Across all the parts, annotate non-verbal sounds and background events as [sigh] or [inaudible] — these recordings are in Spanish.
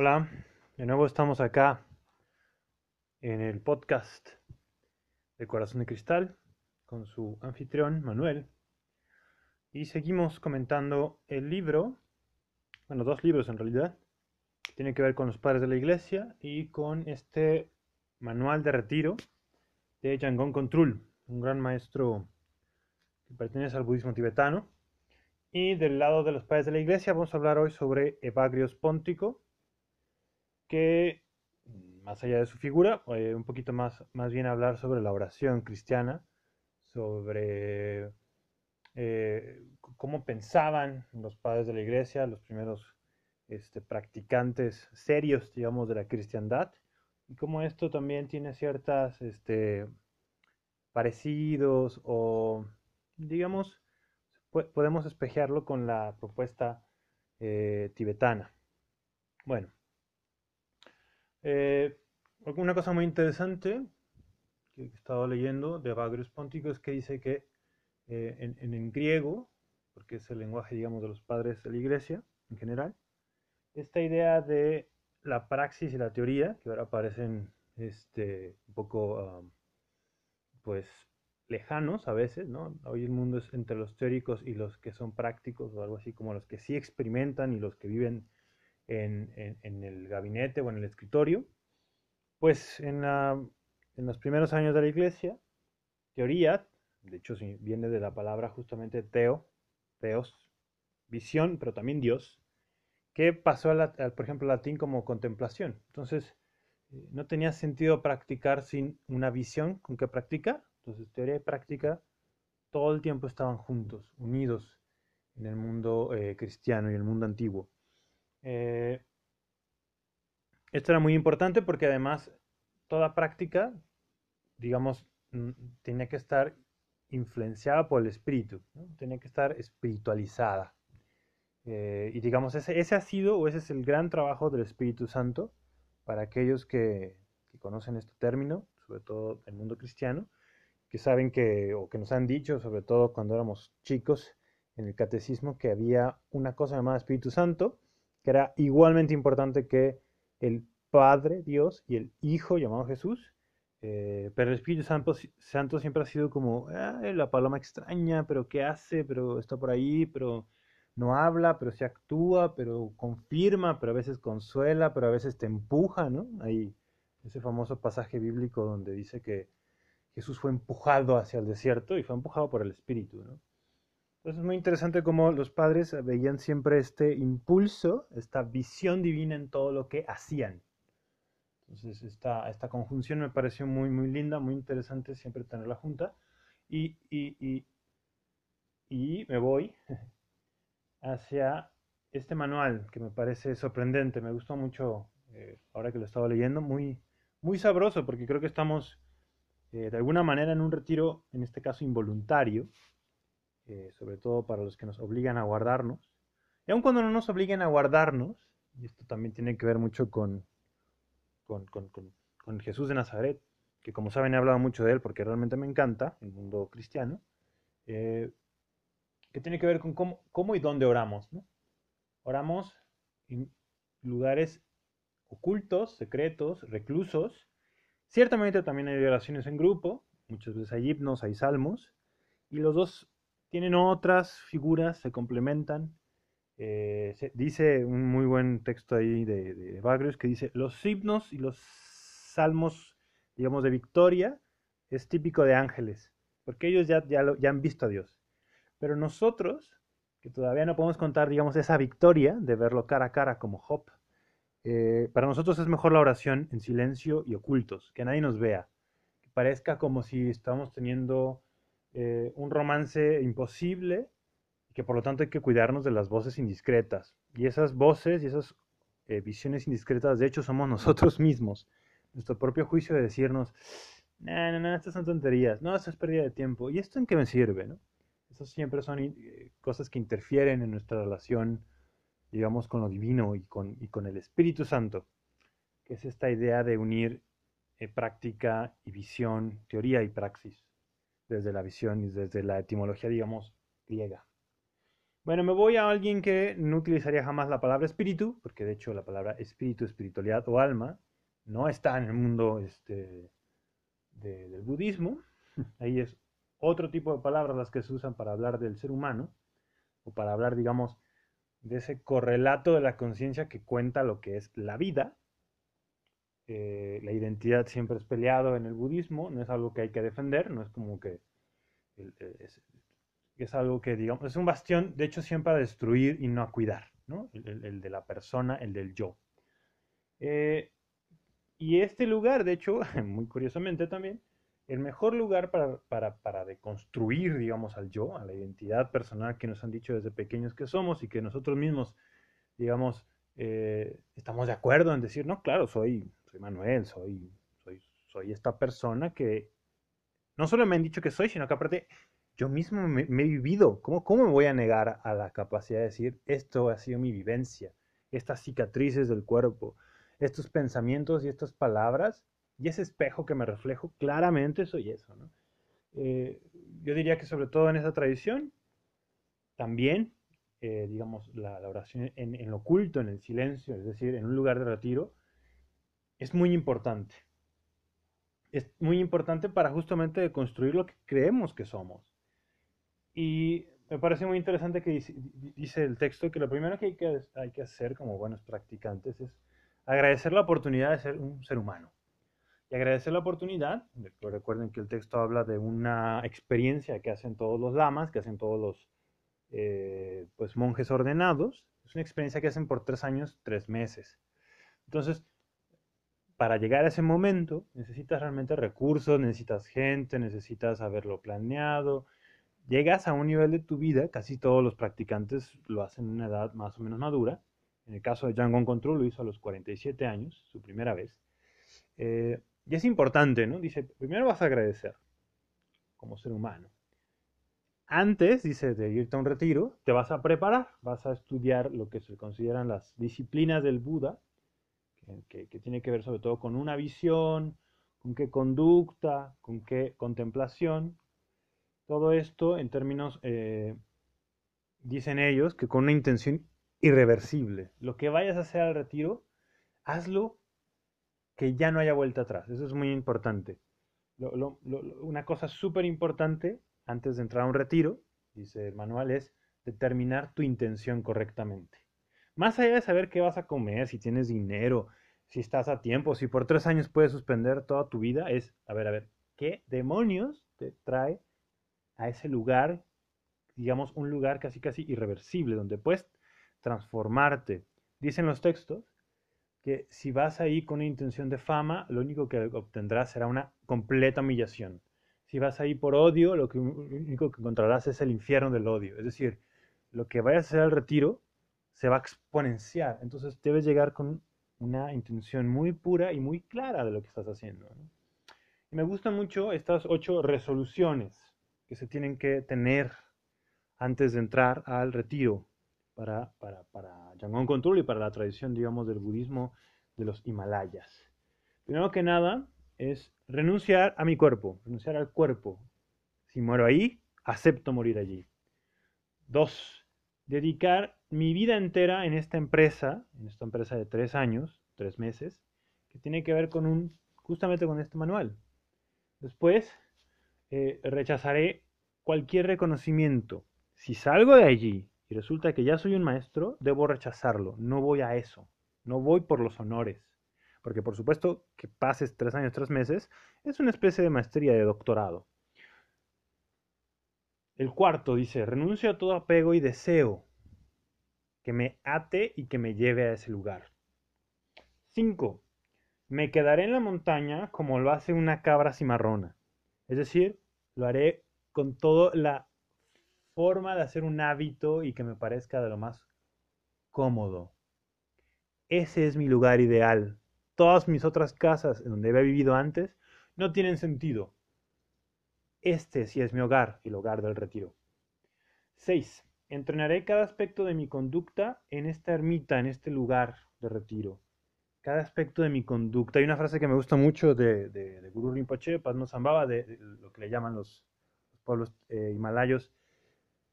Hola, de nuevo estamos acá en el podcast de Corazón de Cristal con su anfitrión Manuel y seguimos comentando el libro, bueno, dos libros en realidad, tiene que ver con los padres de la iglesia y con este manual de retiro de Yangon Contrul, un gran maestro que pertenece al budismo tibetano. Y del lado de los padres de la iglesia vamos a hablar hoy sobre Evagrios Póntico, que más allá de su figura, eh, un poquito más, más bien hablar sobre la oración cristiana, sobre eh, cómo pensaban los padres de la iglesia, los primeros este, practicantes serios, digamos, de la cristiandad, y cómo esto también tiene ciertas este, parecidos o, digamos, podemos espejearlo con la propuesta eh, tibetana. Bueno, eh, una cosa muy interesante que he estado leyendo de Bagrius Póntico es que dice que eh, en, en, griego, porque es el lenguaje, digamos, de los padres de la iglesia en general, esta idea de la praxis y la teoría, que ahora parecen este, un poco, pues, lejanos a veces, ¿no? Hoy el mundo es entre los teóricos y los que son prácticos, o algo así como los que sí experimentan y los que viven en, el gabinete o en el escritorio, pues en, los primeros años de la iglesia, teoría, de hecho viene de la palabra justamente teo, teos, visión, pero también Dios, que pasó, al, por ejemplo, latín como contemplación. Entonces, eh, no tenía sentido practicar sin una visión con que practica. Entonces, teoría y práctica todo el tiempo estaban juntos, unidos en el mundo eh, cristiano y el mundo antiguo. Eh, esto era muy importante porque además toda práctica, digamos, tiene que estar influenciada por el espíritu, tiene que estar espiritualizada. Eh, y digamos, ese, ese, ha sido o ese es el gran trabajo del Espíritu Santo para aquellos que, que conocen este término, sobre todo el mundo cristiano, que saben que, o que nos han dicho, sobre todo cuando éramos chicos en el catecismo, que había una cosa llamada Espíritu Santo, que era igualmente importante que el Padre Dios y el Hijo llamado Jesús. Eh, pero el Espíritu Santo, Santo, siempre ha sido como la paloma extraña, pero ¿qué hace? Pero está por ahí, pero no habla, pero se actúa, pero confirma, pero a veces consuela, pero a veces te empuja, ¿no? Hay ese famoso pasaje bíblico donde dice que Jesús fue empujado hacia el desierto y fue empujado por el Espíritu, ¿no? Entonces es muy interesante cómo los padres veían siempre este impulso, esta visión divina en todo lo que hacían. Entonces esta, esta conjunción me pareció muy, muy linda, muy interesante siempre tenerla junta. Y, y, y, me voy [laughs] hacia este manual que me parece sorprendente, me gustó mucho eh, ahora que lo estaba leyendo, muy, muy sabroso porque creo que estamos eh, de alguna manera en un retiro, en este caso involuntario, eh, sobre todo para los que nos obligan a guardarnos. Y aun cuando no nos obliguen a guardarnos, y esto también tiene que ver mucho con, con, Jesús de Nazaret, que como saben he hablado mucho de él porque realmente me encanta el mundo cristiano, eh, que tiene que ver con cómo, y dónde oramos. Oramos en lugares ocultos, secretos, reclusos. Ciertamente también hay oraciones en grupo, muchas veces hay himnos, hay salmos, y los dos tienen otras figuras, se complementan. Eh, dice un muy buen texto ahí de, de Bagrius que dice, los himnos y los salmos, digamos, de victoria es típico de ángeles, porque ellos ya, ya, ya han visto a Dios. Pero nosotros, que todavía no podemos contar, digamos, esa victoria de verlo cara a cara como Job, eh, para nosotros es mejor la oración en silencio y ocultos, que nadie nos vea, que parezca como si estamos teniendo eh, un romance imposible y que por lo tanto hay que cuidarnos de las voces indiscretas. Y esas voces y esas eh, visiones indiscretas, de hecho, somos [laughs] nosotros mismos. Nuestro propio juicio de decirnos, no, no, no, estas son tonterías, no, esto es pérdida de tiempo. ¿Y esto en qué me sirve? ¿no? Siempre son eh, cosas que interfieren en nuestra relación, digamos, con lo divino y con, y con el Espíritu Santo, que es esta idea de unir práctica y visión, teoría y praxis desde la visión y desde la etimología, digamos, griega. Bueno, me voy a alguien que no utilizaría jamás la palabra espíritu, porque de hecho la palabra espíritu, espiritualidad o alma no está en el mundo este, del budismo. [laughs] Ahí es otro tipo de palabras las que se usan para hablar del ser humano, o para hablar, digamos, de ese correlato de la conciencia que cuenta lo que es la vida. Eh, la identidad siempre es peleado en el budismo, no es algo que hay que defender, no es como que es, algo que, digamos, es un bastión, de hecho, siempre a destruir y no a cuidar, ¿no? El, de la persona, el del yo. Eh, y este lugar, de hecho, [laughs] muy curiosamente también, el mejor lugar para, para, para, deconstruir, digamos, al yo, a la identidad personal que nos han dicho desde pequeños que somos y que nosotros mismos, digamos, eh, estamos de acuerdo en decir, no, claro, soy, soy Manuel, soy, soy, soy esta persona que no solo me han dicho que soy, sino que aparte yo mismo me, he vivido. ¿Cómo, ¿Cómo me voy a negar a la capacidad de decir, esto ha sido mi vivencia, estas cicatrices del cuerpo, estos pensamientos y estas palabras y ese espejo que me reflejo, claramente soy eso. ¿no? Eh, yo diría que sobre todo en esa tradición, también, eh, digamos, la, oración en, en, lo oculto, en el silencio, es decir, en un lugar de retiro, es muy importante. Es muy importante para justamente construir lo que creemos que somos. Y me parece muy interesante que dice, el texto que lo primero que hay, que hay que hacer como buenos practicantes es agradecer la oportunidad de ser un ser humano y agradecer la oportunidad. Recuerden que el texto habla de una experiencia que hacen todos los lamas, que hacen todos los eh, pues, monjes ordenados. Es una experiencia que hacen por tres años, tres meses. Entonces, para llegar a ese momento, necesitas realmente recursos, necesitas gente, necesitas haberlo planeado. Llegas a un nivel de tu vida, casi todos los practicantes lo hacen en una edad más o menos madura. En el caso de Django Control lo hizo a los 47 años, su primera vez. Eh, y es importante, ¿no? Dice, primero vas a agradecer como ser humano. Antes, dice, de irte a un retiro, te vas a preparar, vas a estudiar lo que se consideran las disciplinas del Buda, que, tiene que ver sobre todo con una visión, con qué conducta, con qué contemplación. Todo esto en términos, eh, dicen ellos, que con una intención irreversible. Lo que vayas a hacer al retiro, hazlo que ya no haya vuelta atrás. Eso es muy importante. una cosa súper importante antes de entrar a un retiro, dice el manual, es determinar tu intención correctamente. Más allá de saber qué vas a comer, si tienes dinero, si estás a tiempo, si por tres años puedes suspender toda tu vida, es, a ver, a ver, ¿qué demonios te trae a ese lugar, digamos, un lugar casi casi irreversible, donde puedes transformarte? Dicen los textos que si vas ahí con una intención de fama, lo único que obtendrás será una completa humillación. Si vas ahí por odio, lo, que, único que encontrarás es el infierno del odio. Es decir, lo que vayas a hacer al retiro se va a exponenciar. Entonces debes llegar con una intención muy pura y muy clara de lo que estás haciendo. Y me gustan mucho estas ocho resoluciones que se tienen que tener antes de entrar al retiro para, para, para Yangon Control y para la tradición, digamos, del budismo de los Himalayas. Primero que nada, es renunciar a mi cuerpo, renunciar al cuerpo. Si muero ahí, acepto morir allí. Dos, dedicar mi vida entera en esta empresa, en esta empresa de tres años, tres meses, que tiene que ver con un, justamente con este manual. Después, eh, rechazaré cualquier reconocimiento. Si salgo de allí y resulta que ya soy un maestro, debo rechazarlo. No voy a eso. No voy por los honores. Porque por supuesto que pases tres años, tres meses, es una especie de maestría, de doctorado. El cuarto dice, renuncio a todo apego y deseo que me ate y que me lleve a ese lugar. Cinco, me quedaré en la montaña como lo hace una cabra cimarrona. Es decir, lo haré con toda la forma de hacer un hábito y que me parezca de lo más cómodo. Ese es mi lugar ideal. Todas mis otras casas en donde había vivido antes no tienen sentido. Este sí es mi hogar, el hogar del retiro. 6. Entrenaré cada aspecto de mi conducta en esta ermita, en este lugar de retiro. Cada aspecto de mi conducta. Hay una frase que me gusta mucho de, de, Guru Rinpoche, Padma Zambaba, de, lo que le llaman los, pueblos eh, himalayos,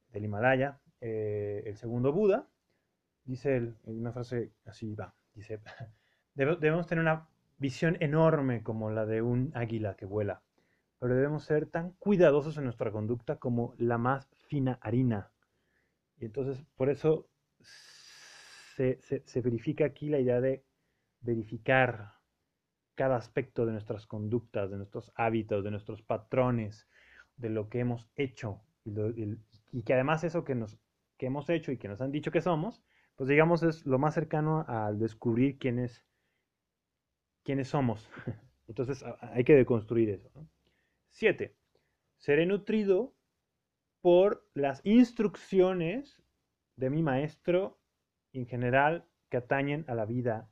del Himalaya, eh, el segundo Buda, dice él, una frase así va, dice, [laughs] debemos tener una visión enorme como la de un águila que vuela, pero debemos ser tan cuidadosos en nuestra conducta como la más fina harina. Y entonces, por eso se, se verifica aquí la idea de verificar cada aspecto de nuestras conductas, de nuestros hábitos, de nuestros patrones, de lo que hemos hecho y, que además eso que, nos, que hemos hecho y que nos han dicho que somos, pues digamos es lo más cercano al descubrir quiénes, quiénes somos. [laughs] Entonces hay que deconstruir eso. Siete, seré nutrido por las instrucciones de mi maestro en general que atañen a la vida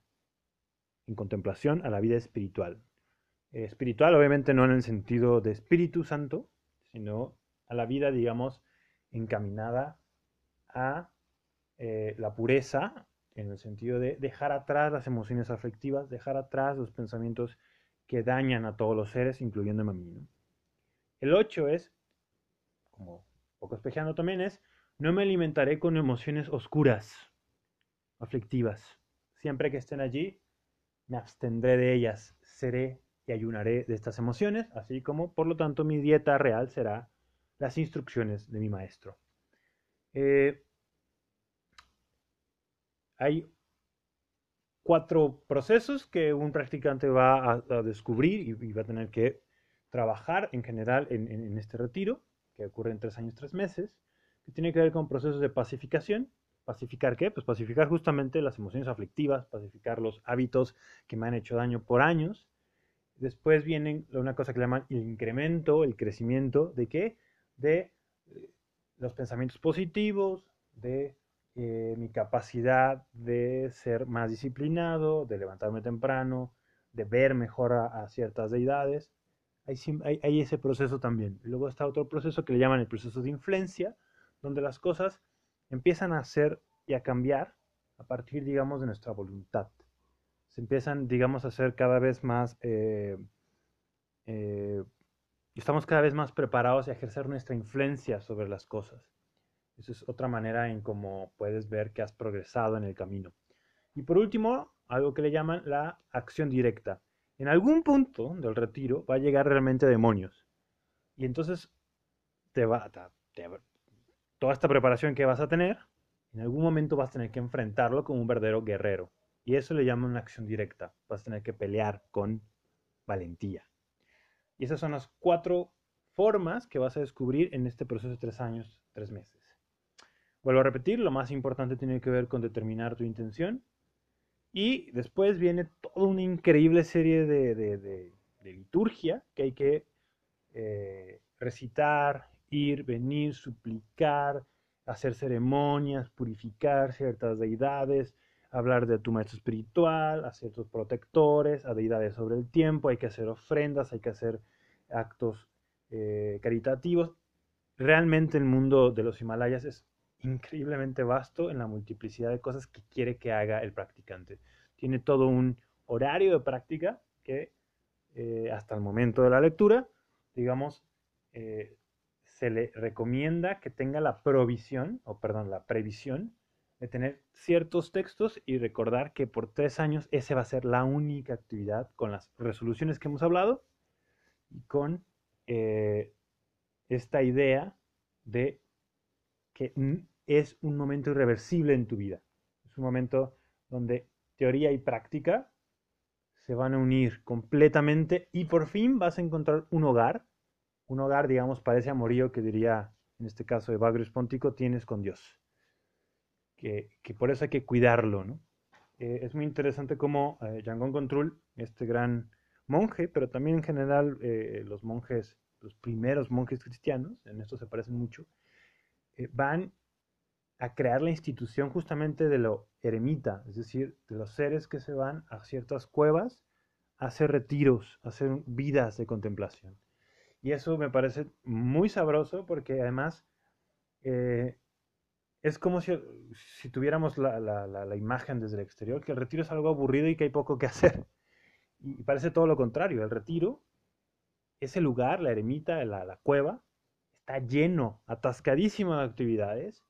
en contemplación, a la vida espiritual. espiritual obviamente no en el sentido de Espíritu Santo, sino a la vida, digamos, encaminada a eh, la pureza, en el sentido de dejar atrás las emociones afectivas, dejar atrás los pensamientos que dañan a todos los seres, incluyendo a mí. El 8 es, como poco espejando también, es, no me alimentaré con emociones oscuras, aflictivas. Siempre que estén allí, me abstendré de ellas, seré y ayunaré de estas emociones, así como, por lo tanto, mi dieta real será las instrucciones de mi maestro. Eh, hay cuatro procesos que un practicante va a, descubrir y, va a tener que trabajar en general en, este retiro, que ocurre en tres años, tres meses, que tiene que ver con procesos de pacificación. ¿Pacificar qué? Pues pacificar justamente las emociones aflictivas, pacificar los hábitos que me han hecho daño por años, Después viene una cosa que llaman el incremento, el crecimiento de qué? De eh, los pensamientos positivos, de eh, mi capacidad de ser más disciplinado, de levantarme temprano, de ver mejor a, ciertas deidades. Hay, ese proceso también. Luego está otro proceso que le llaman el proceso de influencia, donde las cosas empiezan a ser y a cambiar a partir, digamos, de nuestra voluntad se empiezan, digamos, a ser cada vez más, eh, eh, estamos cada vez más preparados a ejercer nuestra influencia sobre las cosas. Esa es otra manera en cómo puedes ver que has progresado en el camino. Y por último, algo que le llaman la acción directa. En algún punto del retiro va a llegar realmente demonios. Y entonces te va, te, toda esta preparación que vas a tener, en algún momento vas a tener que enfrentarlo como un verdadero guerrero. Y eso le llaman una acción directa. Vas a tener que pelear con valentía. Y esas son las cuatro formas que vas a descubrir en este proceso de tres años, tres meses. Vuelvo a repetir, lo más importante tiene que ver con determinar tu intención. Y después viene toda una increíble serie de, liturgia que hay que eh, recitar, ir, venir, suplicar, hacer ceremonias, purificar ciertas deidades, hablar de tu maestro espiritual, a ciertos protectores, a deidades sobre el tiempo, hay que hacer ofrendas, hay que hacer actos eh, caritativos. Realmente el mundo de los Himalayas es increíblemente vasto en la multiplicidad de cosas que quiere que haga el practicante. Tiene todo un horario de práctica que eh, hasta el momento de la lectura, digamos, eh, se le recomienda que tenga la provisión, o perdón, la previsión de tener ciertos textos y recordar que por tres años esa va a ser la única actividad con las resoluciones que hemos hablado y con eh, esta idea de que es un momento irreversible en tu vida. Es un momento donde teoría y práctica se van a unir completamente y por fin vas a encontrar un hogar, un hogar, digamos, parece amorío que diría en este caso de Bagrius Pontico, tienes con Dios que, por eso hay que cuidarlo, ¿no? Eh, es muy interesante cómo eh, Yangon Control, este gran monje, pero también en general eh, los monjes, los primeros monjes cristianos, en esto se parecen mucho, van a crear la institución justamente de lo eremita, es decir, de los seres que se van a ciertas cuevas a hacer retiros, a hacer vidas de contemplación. Y eso me parece muy sabroso porque además es como si, tuviéramos la, imagen desde el exterior, que el retiro es algo aburrido y que hay poco que hacer. [laughs] Y parece todo lo contrario. El retiro, ese lugar, la eremita, la, cueva, está lleno, atascadísimo de actividades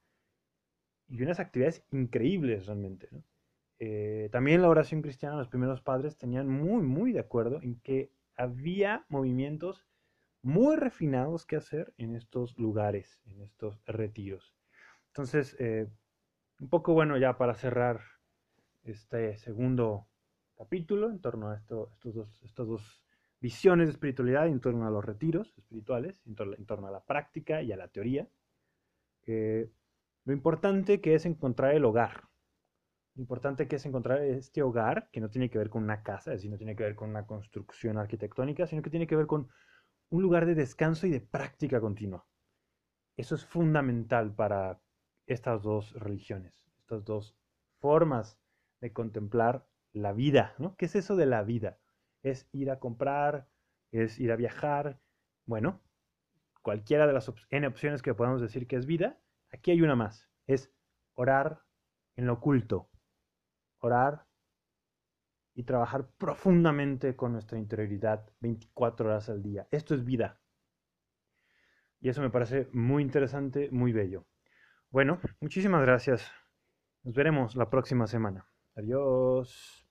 y unas actividades increíbles realmente. Eh, también la oración cristiana, los primeros padres tenían muy, muy de acuerdo en que había movimientos muy refinados que hacer en estos lugares, en estos retiros. Entonces, eh, un poco bueno ya para cerrar este segundo capítulo en torno a estos dos, estas dos visiones de espiritualidad en torno a los retiros espirituales, en torno, a la práctica y a la teoría. Lo importante que es encontrar el hogar. Lo importante que es encontrar este hogar que no tiene que ver con una casa, es decir, no tiene que ver con una construcción arquitectónica, sino que tiene que ver con un lugar de descanso y de práctica continua. Eso es fundamental para estas dos religiones, estas dos formas de contemplar la vida, ¿no? ¿Qué es eso de la vida? es ir a comprar, es ir a viajar. Bueno, cualquiera de las N opciones que podamos decir que es vida, aquí hay una más, es orar en lo oculto, orar y trabajar profundamente con nuestra interioridad 24 horas al día. Esto es vida. Y eso me parece muy interesante, muy bello. Bueno, muchísimas gracias. Nos veremos la próxima semana. Adiós.